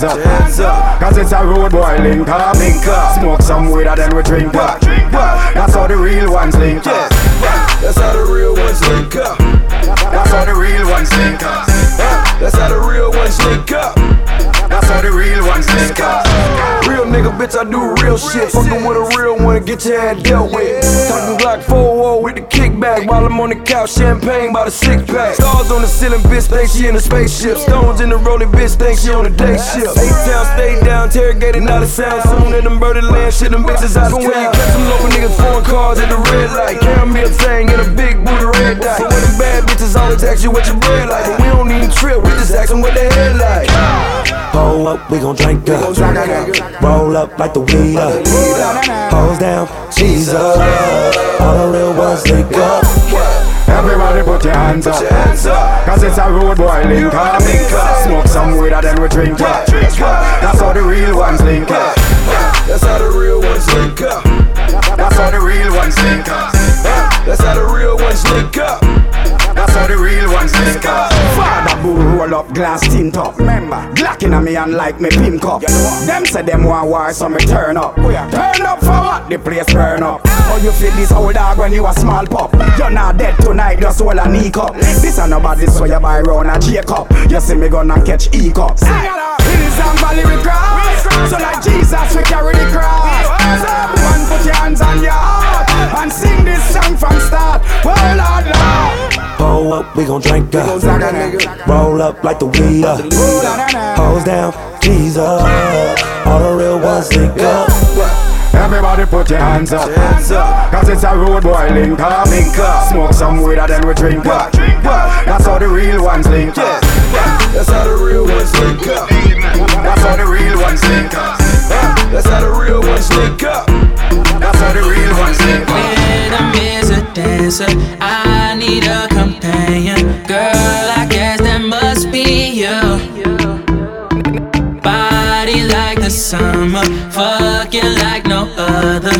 put your hands up. Cause it's a road boy link up. Link up. Smoke some weed and then we drink up. That's how the real ones link up. That's how the real ones link up. That's how the real ones link up. That's how the real ones link up. That's how the real ones link up. Real nigga, bitch, I do real shit. Fucking with a real one, get your head dealt with. Talking Glock 4 with the kickback while I'm on the couch, champagne by the six pack. Stars on the ceiling, bitch, think she in a spaceship. Stones in the rolling, bitch, think she on a day shift. Eight town, stay down, interrogated, not a sound. Soon in the murder land, shit, them bitches out of town. When you catch them local niggas, foreign cars at the red light. Caramel thing in a big booty red dye. So when them bad bitches always ask you what your bread like. But we don't even trip, we just ask them what they head like. Pull up, we gon' drink up. Roll up like the weed up. Pose down, up. All the real ones link up. Everybody put your hands up. Cause it's a road boy link up. Smoke some weed and then we drink up. That's how the real ones link up. That's how the real ones link up. That's how the real ones link up. That's how the real ones link up. How the real ones link up. Father bull roll up glass tint top. Remember, Glock in a me and like me pink up. Them say them want war, so me turn up. Turn up for what? The place burn up. How you feel this old dog when you a small pup? You're not dead tonight, just hold a knee cup. This ain't nobody so you buy round a Jacob. You see me gonna catch E cups. Hills and valley we cross. So like Jesus we carry the cross. So everyone put your hands on your heart and sing this song from start. Oh Lord, Lord. Roll up, we gon' drink up. Roll up like the weed up. Hose down, keys up. All the real ones link up. Everybody put your hands up. Cause it's a road boy link up. Link up. Smoke some weed and then we drink up. That's how the real ones link up. That's how the real ones link up. That's how the real ones link up. That's how the real ones link up. That's how the real ones link up. Rhythm is a dancer. I need a companion. Girl, I guess that must be you. Body like the summer, fucking like no other.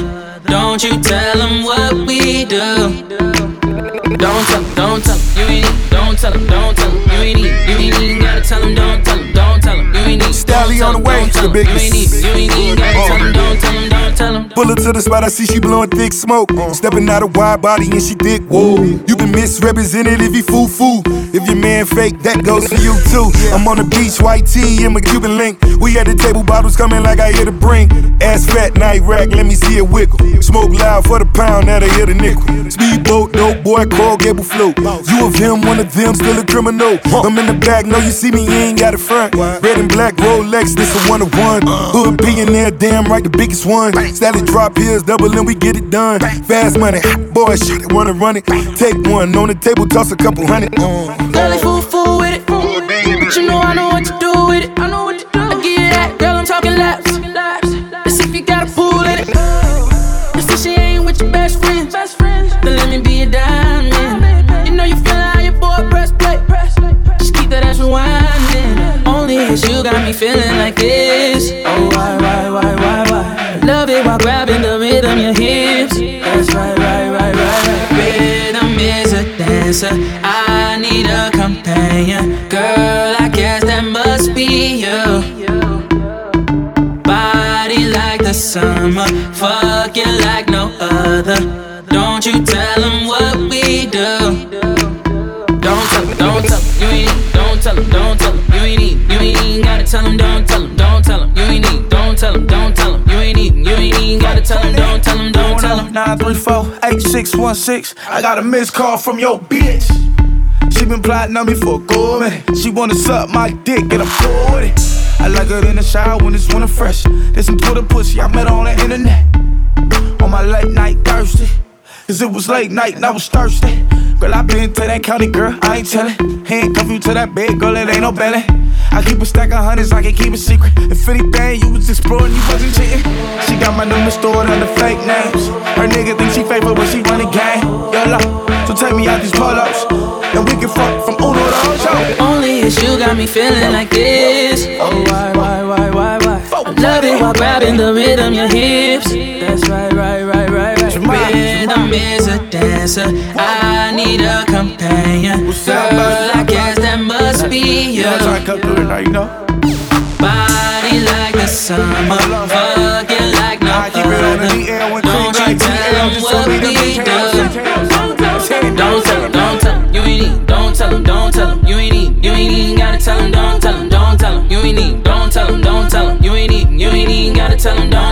Don't you tell them what we do. Don't tell 'em, don't tell 'em, you ain't need, don't tell 'em, don't tell 'em, you ain't need, you ain't even gotta tell 'em, don't tell 'em, don't tell 'em, you ain't need. Stally on the way, don't tell the biggest. You ain't need, you ain't even gotta tell 'em, don't tell 'em, don't tell 'em. Pull her to the spot, I see she blowing thick smoke. Uh. Stepping out a wide body and she thick. Whoa, you been misrepresented if you foo foo. If your man fake, that goes for you too. I'm on the beach, white tee in my Cuban link. We at the table, bottles coming like I hit a brink. Ass fat, night rack, let me see it wiggle. Smoke loud for the pound, now they hit a nickel. Speedboat, dope boy, Coral Gable float. You of him, one of them, still a criminal. I'm in the back, know you see me, you ain't got a front. Red and black Rolex, this a one of one. Hood billionaire, damn right, the biggest one. Static drop heels, double and we get it done. Fast money, hot boy, shit, it, wanna run it. Take one on the table, toss a couple hundred. Uh. Girl, they fool fool with it. But you know I know what to do with it. I know what to do. I give you that, girl. I'm talking laps. Let's see if you got a pool in it. Let's she ain't with your best friends. Then let me be a diamond. You know you feeling how your boy press play. Just keep that ass rewinding. Only it's you got me feeling like this. Oh why why why why why? Love it while grabbing the rhythm your hips. That's right right right right right. Rhythm is a dancer. Other. Don't you tell them what we do. Don't tell them, don't tell them, you ain't don't tell them, don't tell them, you ain't need, you ain't even gotta tell them, don't tell them, don't tell them, you ain't need, don't tell them, don't tell them, you ain't need, you ain't even gotta tell them, don't tell them, don't tell them. 934-8616. I got a missed call from your bitch. She been plotting on me for a good. She wanna suck my dick and with it. I like her in the shower when it's winter fresh. There's some Twitter pussy I met on the internet. On my late night thirsty. Cause it was late night and I was thirsty. Girl, I been to that county, girl, I ain't tellin'. Handcuff you to that bed, girl, it ain't no belly. I keep a stack of hundreds, I can keep it secret. If anything, you was exploring, you wasn't cheating. She got my number stored under fake names. Her nigga think she faithful when she run the game. Yo, so take me out these pull-ups. And we can fuck from Uno to Ocho. Only it's you got me feeling like this. Oh, why, why, why, why, why? I love it while grabbing the rhythm, your hips. That's right, right, right, right, right. Rhythm is a dancer. I need a companion. Girl, I guess that must be you. Yeah, I come through tonight, you know. Body like the summer, fucking like no I keep it on the other. Don't you tell them what we the tell him, don't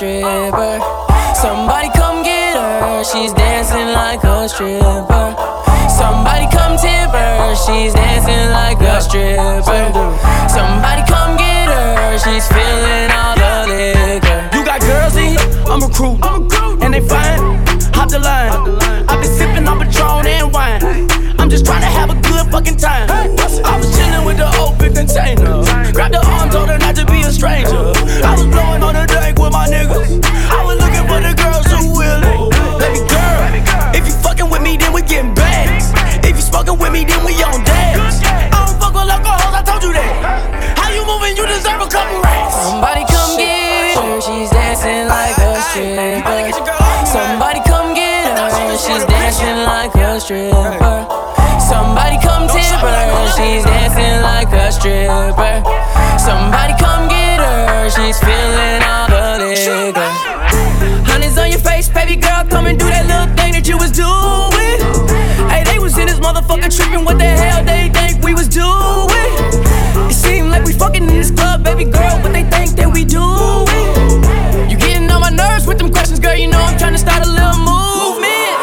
stripper. Somebody come get her, she's dancing like a stripper. Somebody come tip her, she's dancing like a stripper. Somebody come get her, she's feeling all the liquor. You got girls in here, I'm recruit, and they fine. Hop the line. I've been sipping on Patron and wine. I'm just trying to have a good fucking time. I was chilling with the big container. Grab the arm, told her not to be a stranger. I was blowing on stripper. Somebody come get her, she's feeling all the liquor. Honey's on your face, baby girl, come and do that little thing that you was doing. Hey, they was in this motherfucker tripping, what the hell they think we was doing? It seemed like we fucking in this club, baby girl, what they think that we doing? You getting on my nerves with them questions, girl, you know I'm trying to start a little movement.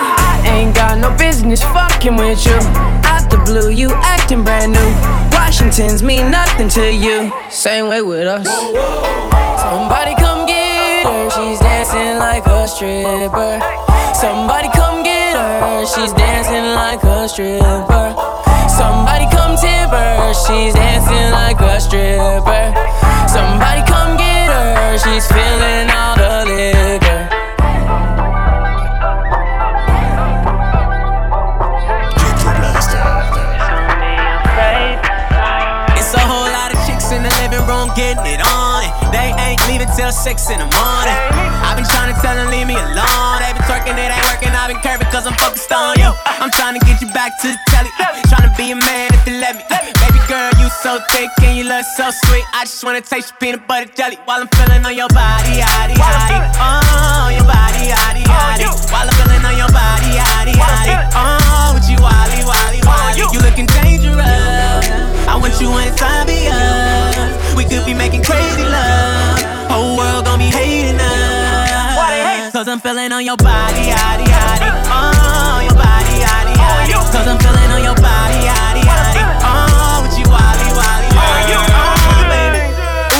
I ain't got no business fucking with you. Blue, you acting brand new. Washington's mean nothing to you. Same way with us. Somebody come get her, she's dancing like a stripper. Somebody come get her, she's dancing like a stripper. Somebody come tip her, she's dancing like a stripper. Six in the morning. I've been trying to tell them leave me alone. They been twerking, it ain't working. I've been curving cause I'm focused on you. I'm trying to get you back to the telly. Trying to be a man if you let me. Baby you so thick and you look so sweet. I just wanna taste your peanut butter jelly while I'm feeling on your body, yaddy, yaddy. Oh, your body, yaddy, yaddy. While I'm feeling on your body, yaddy, yaddy. Oh, with you, wally, wally, wally. You looking dangerous. I want you inside me us. We could be making crazy love. Whole world gon' be hating us. Cause I'm feeling on your body, yaddy, yaddy. Oh, your body, yaddy, yaddy. Cause I'm feeling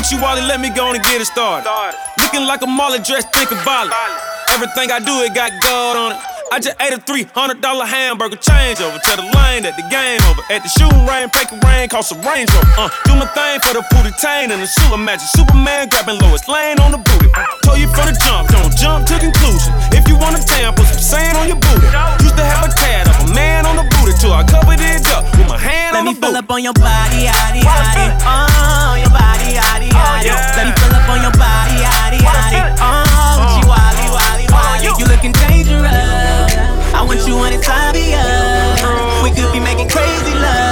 Don't you Wally, let me go and get it started. Looking like a molly dressed thick and violent. Everything I do, it got gold on it. I just ate a $300 hamburger change over. Tell the lane that the game over. At the shooting fake a rain, cost a Range Rover. Uh, do my thing for the booty tain and the suit. Imagine Superman grabbing Lois Lane on the booty. Told you from the jump, don't jump to conclusion. You want a tan, put some sand on your booty. Used to have a tad of a man on the booty till I covered it up with my hand Let on me the fill up on your body, yaddy, yaddy. Oh, your body, yaddy, oh, yaddy. Let me fill up on your body, yaddy, yaddy. Oh, you, uh. wally, wally, oh, wally. You looking dangerous. I want you on inside me. We could be making crazy love.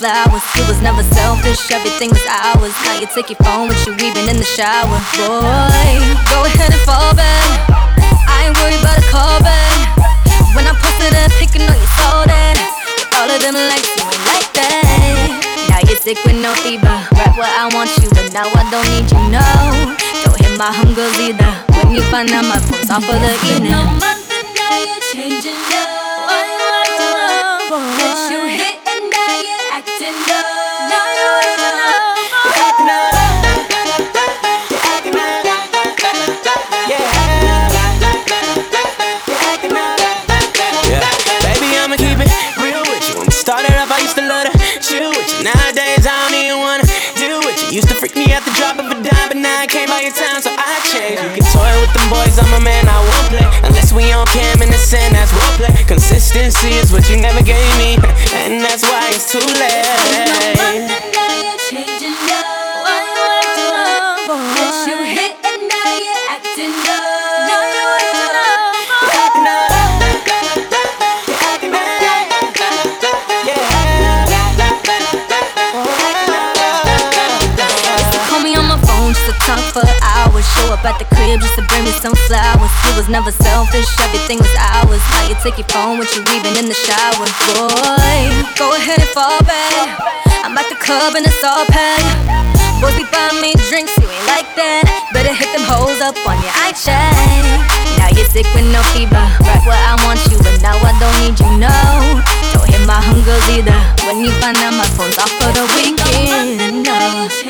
Flowers. You was never selfish, everything was ours. Now you take your phone with you even in the shower. Boy, go ahead and fall back. I ain't worried about a call back. When I posted a pic, I know you saw that. All of them likes, you like that. Now you're sick with no fever. Right where I want you, but now I don't need you, no. Don't hit my humgirls either. When you find out my phone's off for the evening. Is what you never gave me, and that's why it's too late. Show up at the crib just to bring me some flowers. You was never selfish, everything was ours. Take your phone with you even in the shower, boy. Go ahead and fall back. I'm at the club and it's all packed. Boys be buying me drinks, you ain't like that. Better hit them hoes up on your eye check. Now you're sick with no fever. Right where I want you, but now I don't need you, no. Don't hit my hungers either. When you find out my phone's off for the weekend, no.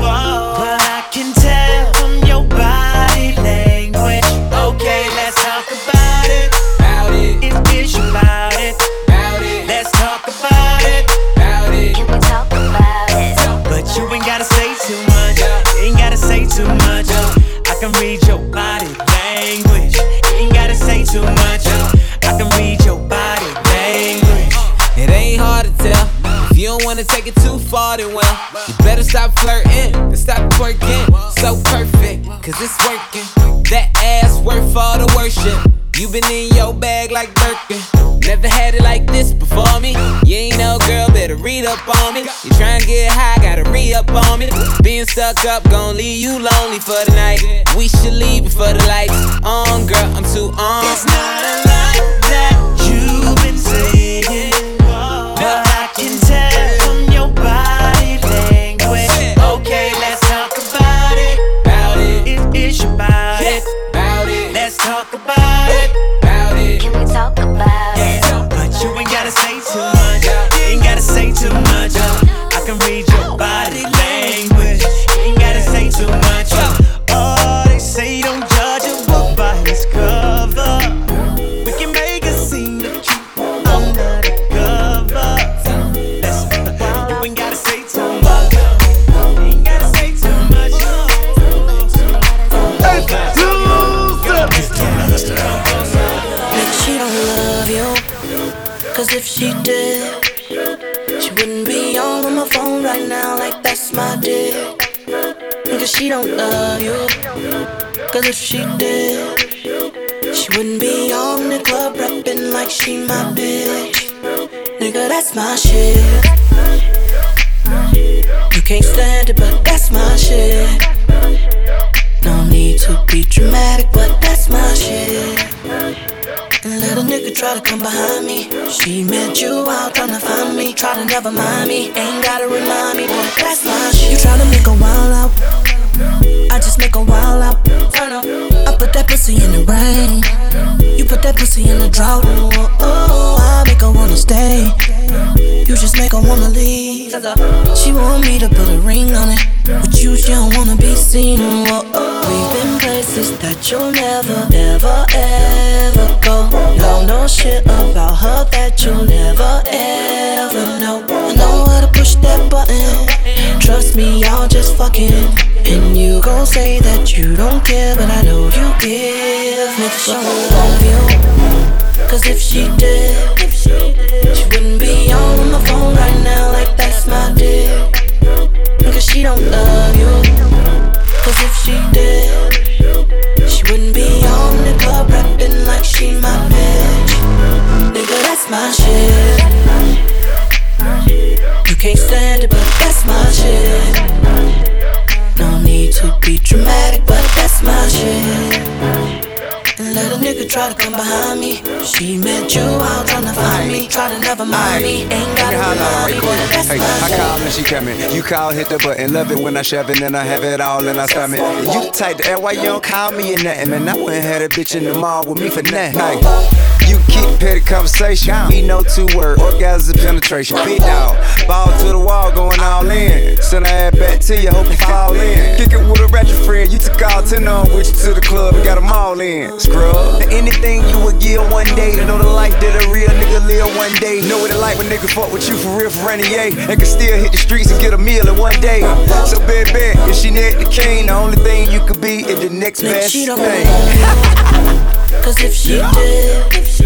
whoa, don't wanna take it too far, then well, you better stop flirting and stop twerking. So perfect, cause it's working. That ass worth all the worship. You been in your bag like Birkin. Never had it like this before me. You ain't no girl, better read up on me. You tryna get high, gotta re up on me. Being stuck up, gon' leave you lonely for the night. We should leave before the lights on, girl. I'm too on. It's not a lot that you've been saying, If she did, she wouldn't be on the club rapping like she my bitch. Nigga, that's my shit. You can't stand it, but that's my shit. No need to be dramatic, but that's my shit. And let a nigga try to come behind me. She met you out trying to find me. Try to never mind me. Ain't gotta remind me, but that's my shit. You try to make a wild out. I just make a wild up. I put that pussy in the rain. You put that pussy in the drought. Oh, oh, I make her wanna stay. You just make her wanna leave. She want me to put a ring on it. But you, she don't wanna be seen. Oh, oh. oh Places that you'll never, ever, ever go. Y'all know shit about her that you'll never, ever know. I know how to push that button. Trust me, y'all just fucking. And you gon' say that you don't care, but I know you give. She don't love you. Cause if she did, she wouldn't be on my phone right now like that's my dick. Cause she don't love you. Cause if she did, she wouldn't be on the club rapping like she my bitch. Nigga, that's my shit. You can't stand it, but that's my shit. No need to be dramatic, but that's my shit. Let try to come behind me. She met you out trying to find me. Try to never mind me. Ain't got to remind me. That's Hey, my I call and she coming. You call, hit the button. Love it when I shove it, and I have it all in I stomach. You the type that why you don't call me or nothing, man. I wouldn't have a bitch in the mall with me for nothing. You keep petty conversation. We know two word, orgasm penetration. Big dog, ball to the wall, going all in. Send her ass back to you, hope you fall in. Kick it with a ratchet friend. You took all 10 on with you to the club and got them all in. Scrub. Anything you would give one day to know the life that a real nigga live one day. Know what it like when nigga fuck with you for real for any A. And can still hit the streets and get a meal in one day. So bet bet, if she net the king, the only thing you could be is the next best thing. Cause if she did, she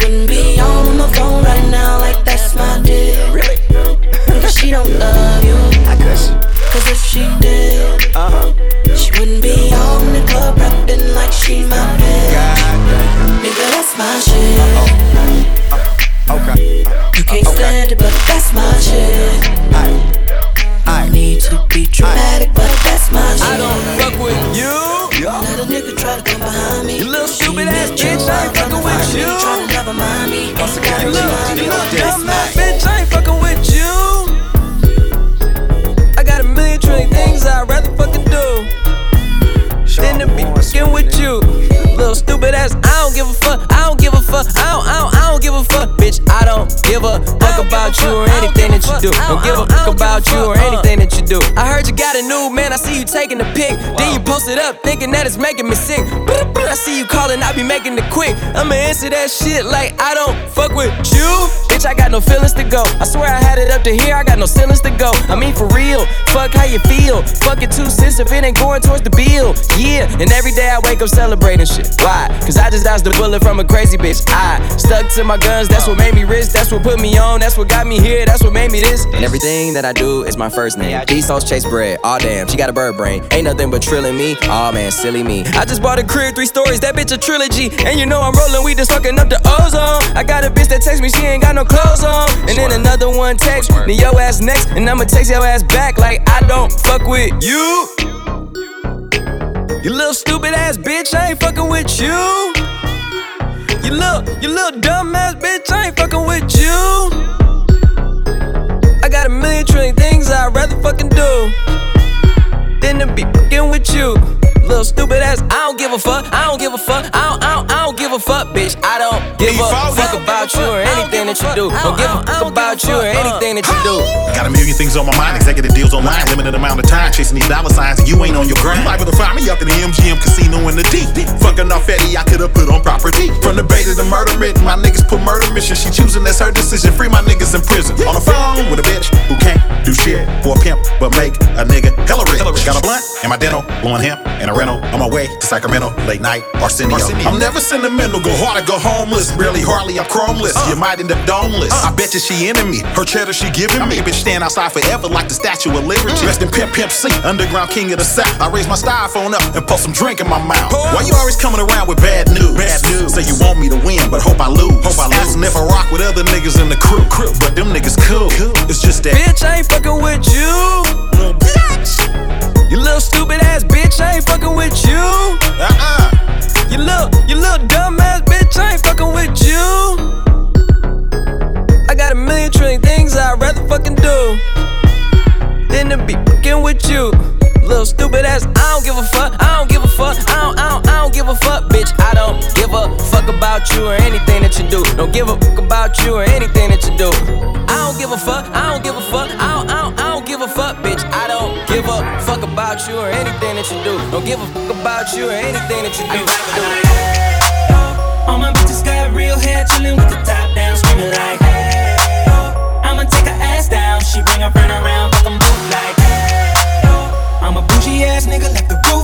wouldn't be on the phone right now like that's my dick. Cause she don't love you. Cause if she did, she wouldn't be on the club rapping like she my about you or anything that you do. Don't give a fuck about you or anything do. I heard you got a new man. I see you taking the pic. Then you post it up, thinking that it's making me sick. I see you calling, I be making it quick. I'ma answer that shit like I don't fuck with you. Bitch, I got no feelings to go. I swear I had it up to here, I got no ceilings to go. I mean, for real, fuck how you feel. Fuck it two cents if it ain't going towards the bill. Yeah, and every day I wake up celebrating shit. Why? Cause I just dodged the bullet from a crazy bitch. I stuck to my guns, that's what made me rich. That's what put me on, that's what got me here, that's what made me this. And everything that I do is my first name. These hoes chase bread. Aw damn, she got a bird brain. Ain't nothing but trilling me. Aw man, silly me. I just bought a crib, three stories, that bitch a trilogy. And you know I'm rolling, we just fucking up the ozone. I got a bitch that text me, she ain't got no clothes on. And then another one text, then yo ass next, and I'ma text your ass back like I don't fuck with you. You little stupid ass bitch, I ain't fucking with you. You little, you little dumb ass bitch, I ain't fucking with you. Got a million trillion things I'd rather fucking do than to be fucking with you. Little stupid ass, I don't give a fuck, I don't give a fuck, I don't, I don't, I don't give a fuck, bitch. I don't give a fuck about you or anything that you do. Don't give a fuck about you or anything that you do. Got a million things on my mind, executive deals online, limited amount of time chasing these dollar signs, and you ain't on your grind. You liable to find me up in the MGM casino in the D. Fucking off Eddie, I could've put on property. From the bay to the murder written, my niggas put murder mission. She choosing, that's her decision. Free my niggas in prison. On the phone with a bitch who can't do shit for a pimp, but make a nigga hella rich. Got a blunt in my dental, blowing hemp and a rental. On my way to Sacramento, late night, Arsenio. I'm never sentimental, go hard or go homeless. Barely hardly, I'm chromeless. Uh. You might end up domeless. Uh. I bet you she into me. Her cheddar she giving me. Bitch stand outside forever like the Statue of Liberty. Rest in Pimp Pimp C, underground king of the South. I raise my styrofoam up and pour some drink in my mouth. Why you always coming around with bad news? Bad news. Say you want me to win, but hope I lose. Hope I lose. Asking if I rock with other niggas in the crew. crew. But them niggas cool. It's just that. Bitch, I ain't fucking with you. You little stupid ass bitch, I ain't fucking with you. Uh-uh. You little, you little dumb ass bitch, I ain't fucking with you. I got a million trillion things I'd rather fucking do than to be fucking with you. Little stupid ass, I don't give a fuck, I don't give a fuck, I don't, I don't, I don't give a fuck, bitch. I don't give a fuck about you or anything that you do. Don't give a fuck about you or anything that you do. I don't give a fuck, I don't give a fuck, you or anything that you do. Don't give a fuck about you or anything that you do. All my bitches got real hair, chillin' with the top down, screaming like, hey, oh. I'ma take her ass down. She bring her friend around, fuck them boot like, hey, oh. I'm a bougie ass nigga, left the roof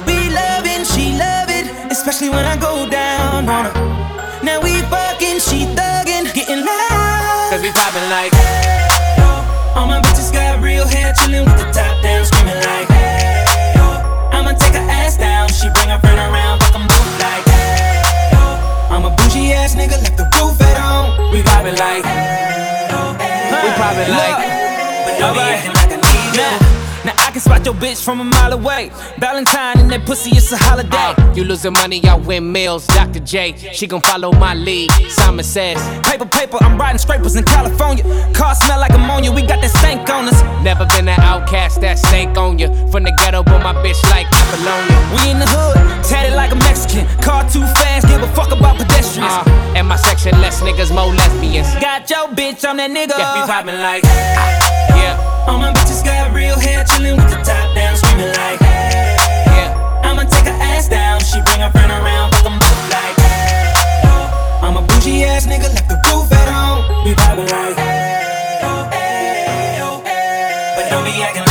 When I go down on her. Now we fucking, she thuggin', getting loud. cause we poppin' like, All my bitches got real hair, chillin' with the top down, screaming like, hey, oh. I'ma take her ass down, she bring her friend around, fuck them both like, hey, oh. I'm a bougie ass nigga, left the roof at home. we poppin' like, we poppin' like. But don't be acting like I need you. I can spot your bitch from a mile away. Valentine and that pussy, it's a holiday. You losing money, I win meals. Dr. J, she gon' follow my lead. Simon says, Paper, paper, I'm riding scrapers in California. Car smell like ammonia, we got that stank on us. Never been an outcast that stank on you. From the ghetto, but my bitch like Apollonia. We in the hood, tatted like a Mexican. Car too fast, give a fuck about. Uh, my section, less niggas, more lesbians. Got your bitch, I'm that nigga. Yeah, we poppin' like, hey, yeah. All my bitches got real hair, chillin' with the top down, screaming like, hey, yeah. I'ma take her ass down, she bring her friend around, fuck them both like, hey, oh. I'm a bougie ass nigga, left the roof at home. We poppin' like, hey, oh, hey, oh, hey. But don't be acting like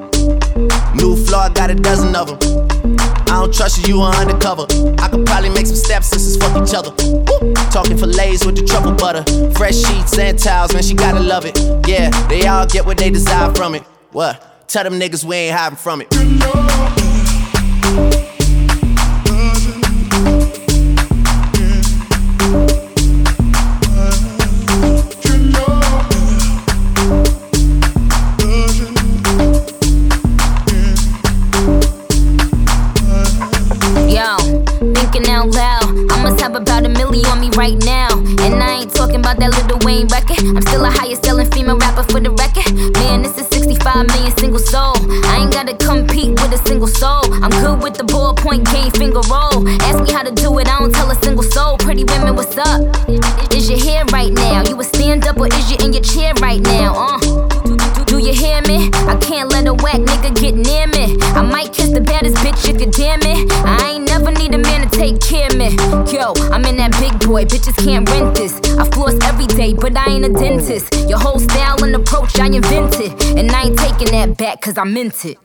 New floor, I got a dozen of them. I don't trust you, you are undercover. I could probably make some stepsisters fuck each other. Talking fillets with the truffle butter. Fresh sheets and towels, man, she gotta love it. Yeah, they all get what they desire from it. What? Tell them niggas we ain't hiding from it. Gotta compete with a single soul. I'm good with the ballpoint game, finger roll. Ask me how to do it, I don't tell a single soul. Pretty women, what's up? Is your hair right now? You a stand up or is you in your chair right now? Uh. Do you hear me? I can't let a whack nigga get near me. I might kiss the baddest bitch if you damn it. I ain't never need a man to take care of me. Yo, I'm in that big boy, bitches can't rent this. Ain't a dentist. Your whole style and approach I invented. And I ain't taking that back cause I meant it.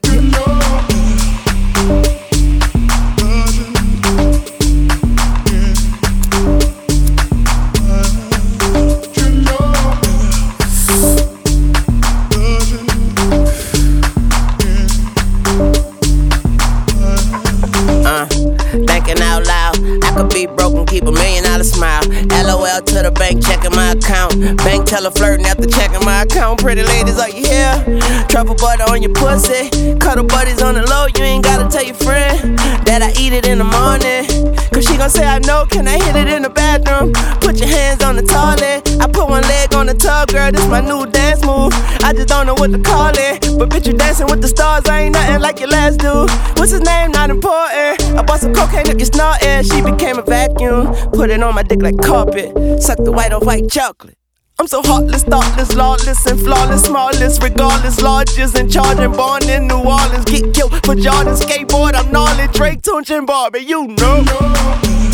My account. Bank teller flirting after checking my account. Pretty ladies, are you here? Truffle butter on your pussy. Cuddle buddies on the low, you ain't gotta tell your friend that I eat it in the morning. Gon' say I know, can I hit it in the bathroom? Put your hands on the toilet. I put one leg on the tub, girl, this my new dance move. I just don't know what to call it. But bitch, you dancing with the stars, I ain't nothing like your last dude. What's his name? Not important. I bought some cocaine, look, you snorting. She became a vacuum. Put it on my dick like carpet. Suck the white on white chocolate. I'm so heartless, thoughtless, lawless, and flawless, smallest, regardless, largest and charging, born in New Orleans, get killed for Jordan skateboard. I'm gnarly, Drake, Tunechi, and Barbie, you know.